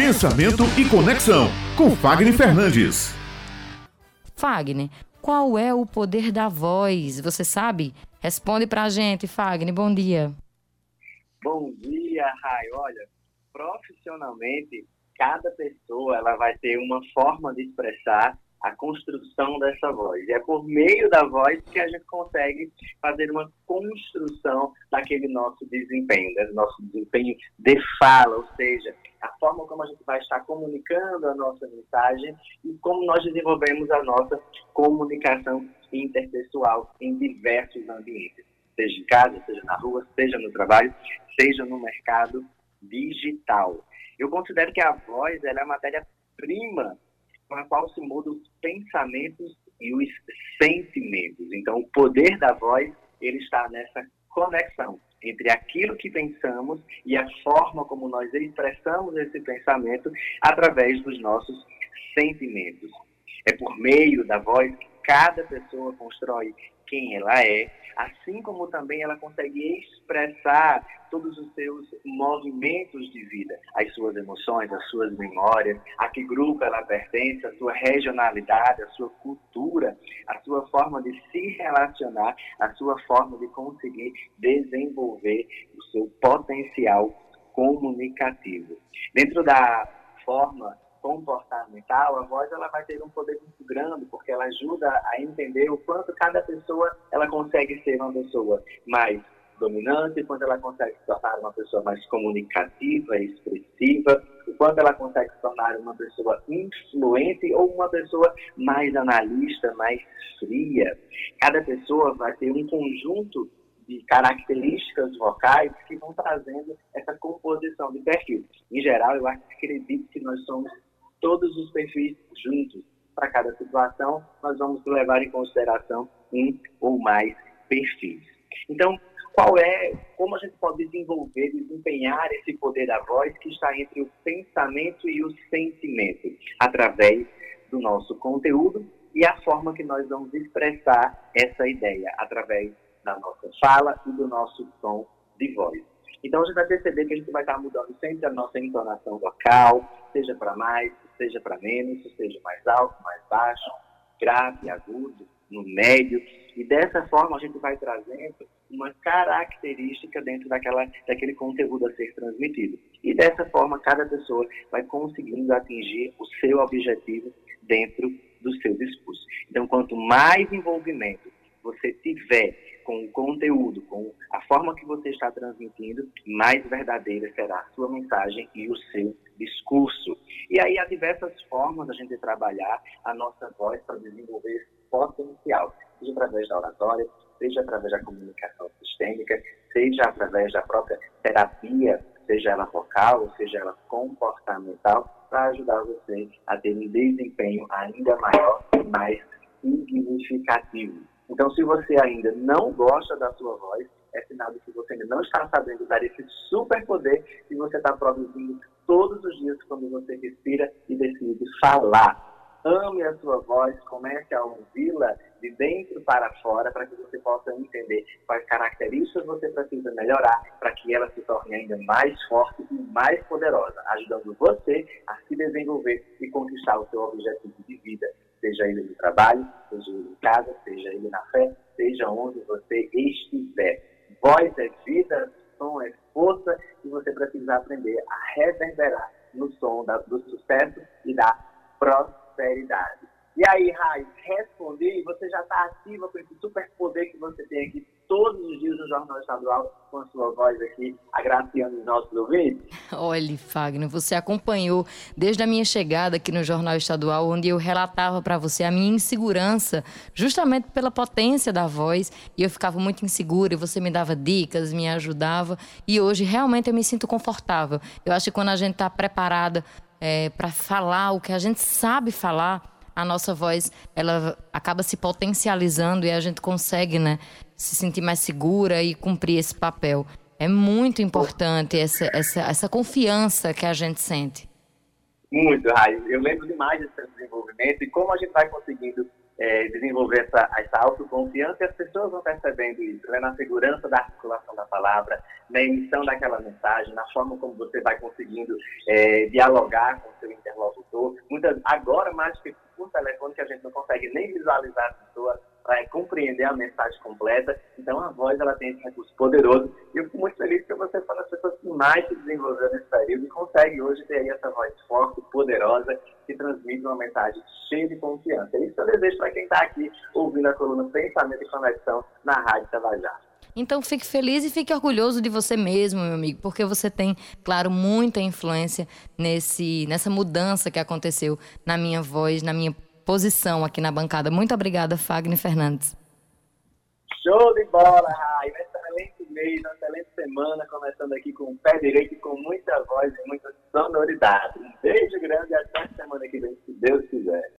Pensamento e Conexão, com Fagner Fernandes. Fagner, qual é o poder da voz? Você sabe? Responde pra gente, Fagner. Bom dia. Bom dia, Rai. Olha, profissionalmente, cada pessoa ela vai ter uma forma de expressar a construção dessa voz. É por meio da voz que a gente consegue fazer uma construção daquele nosso desempenho, do nosso desempenho de fala, ou seja, a forma como a gente vai estar comunicando a nossa mensagem e como nós desenvolvemos a nossa comunicação interpessoal em diversos ambientes, seja em casa, seja na rua, seja no trabalho, seja no mercado digital. Eu considero que a voz é a matéria-prima com a qual se mudam os pensamentos e os sentimentos. Então, o poder da voz, ele está nessa conexão entre aquilo que pensamos e a forma como nós expressamos esse pensamento através dos nossos sentimentos. É por meio da voz que cada pessoa constrói quem ela é, assim como também ela consegue expressar todos os seus movimentos de vida, as suas emoções, as suas memórias, a que grupo ela pertence, a sua regionalidade, a sua cultura, a sua forma de se relacionar, a sua forma de conseguir desenvolver o seu potencial comunicativo. Dentro da forma comportamental, a voz ela vai ter um poder muito grande, porque ela ajuda a entender o quanto cada pessoa ela consegue ser uma pessoa mais dominante, quanto ela consegue se tornar uma pessoa mais comunicativa expressiva, o quanto ela consegue se tornar uma pessoa influente ou uma pessoa mais analista, mais fria. Cada pessoa vai ter um conjunto de características vocais que vão trazendo essa composição de perfil. Em geral, eu acredito que nós somos todos os perfis juntos. Para cada situação, nós vamos levar em consideração um ou mais perfis. Então, qual é, como a gente pode desenvolver, desempenhar esse poder da voz que está entre o pensamento e o sentimento, através do nosso conteúdo e a forma que nós vamos expressar essa ideia, através da nossa fala e do nosso tom de voz. Então, a gente vai perceber que a gente vai estar mudando sempre a nossa entonação vocal, seja para mais, seja para menos, seja mais alto, mais baixo, grave, agudo, no médio. E dessa forma, a gente vai trazendo uma característica dentro daquela, daquele conteúdo a ser transmitido. E dessa forma, cada pessoa vai conseguindo atingir o seu objetivo dentro do seu discurso. Então, quanto mais envolvimento você tiver com o conteúdo, com a forma que você está transmitindo, mais verdadeira será a sua mensagem e o seu discurso. E aí há diversas formas da gente trabalhar a nossa voz para desenvolver esse potencial, seja através da oratória, seja através da comunicação sistêmica, seja através da própria terapia, seja ela vocal, seja ela comportamental, para ajudar você a ter um desempenho ainda maior e mais significativo. Então, se você ainda não gosta da sua voz, é sinal de que você ainda não está sabendo dar esse super poder que você está produzindo todos os dias quando você respira e decide falar. Ame a sua voz, comece a ouvi-la de dentro para fora para que você possa entender quais características você precisa melhorar para que ela se torne ainda mais forte e mais poderosa, ajudando você a se desenvolver e conquistar o seu objetivo de vida seja ele no trabalho, seja ele em casa, seja ele na fé, seja onde você estiver. Voz é vida, som é força e você precisa aprender a reverberar no som da, do sucesso e da prosperidade. E aí, Raiz, respondi, você já está ativa com esse super poder que você tem aqui todos os dias no Jornal Estadual, com a sua voz aqui, agraciando os nossos ouvintes? Olha, Fagner, você acompanhou desde a minha chegada aqui no Jornal Estadual, onde eu relatava para você a minha insegurança, justamente pela potência da voz, e eu ficava muito insegura, e você me dava dicas, me ajudava, e hoje realmente eu me sinto confortável. Eu acho que quando a gente está preparada é, para falar o que a gente sabe falar, a nossa voz ela acaba se potencializando e a gente consegue, né, se sentir mais segura e cumprir esse papel. É muito importante essa, essa, essa confiança que a gente sente. Muito, Raio. Eu lembro demais desse desenvolvimento e como a gente vai conseguindo é, desenvolver essa, essa autoconfiança e as pessoas vão percebendo isso, né? na segurança da articulação da palavra, na emissão daquela mensagem, na forma como você vai conseguindo é, dialogar com o seu interlocutor. Muitas, agora, mais que por telefone, que a gente não consegue nem visualizar a pessoa, para compreender a mensagem completa. Então, a voz ela tem esse recurso poderoso. E eu fico muito feliz que você foi uma das pessoas que mais se desenvolveu nesse período e consegue hoje ter essa voz forte, poderosa, que transmite uma mensagem cheia de confiança. É isso que eu desejo para quem está aqui ouvindo a coluna Pensamento e Conexão na Rádio Tabajara. Então fique feliz e fique orgulhoso de você mesmo, meu amigo, porque você tem, claro, muita influência nesse, nessa mudança que aconteceu na minha voz, na minha posição aqui na bancada. Muito obrigada, Fagner Fernandes. Show de bola, Rai. Um excelente mês, uma excelente semana, começando aqui com o pé direito com muita voz e muita sonoridade. Um beijo grande e até semana que vem, se Deus quiser.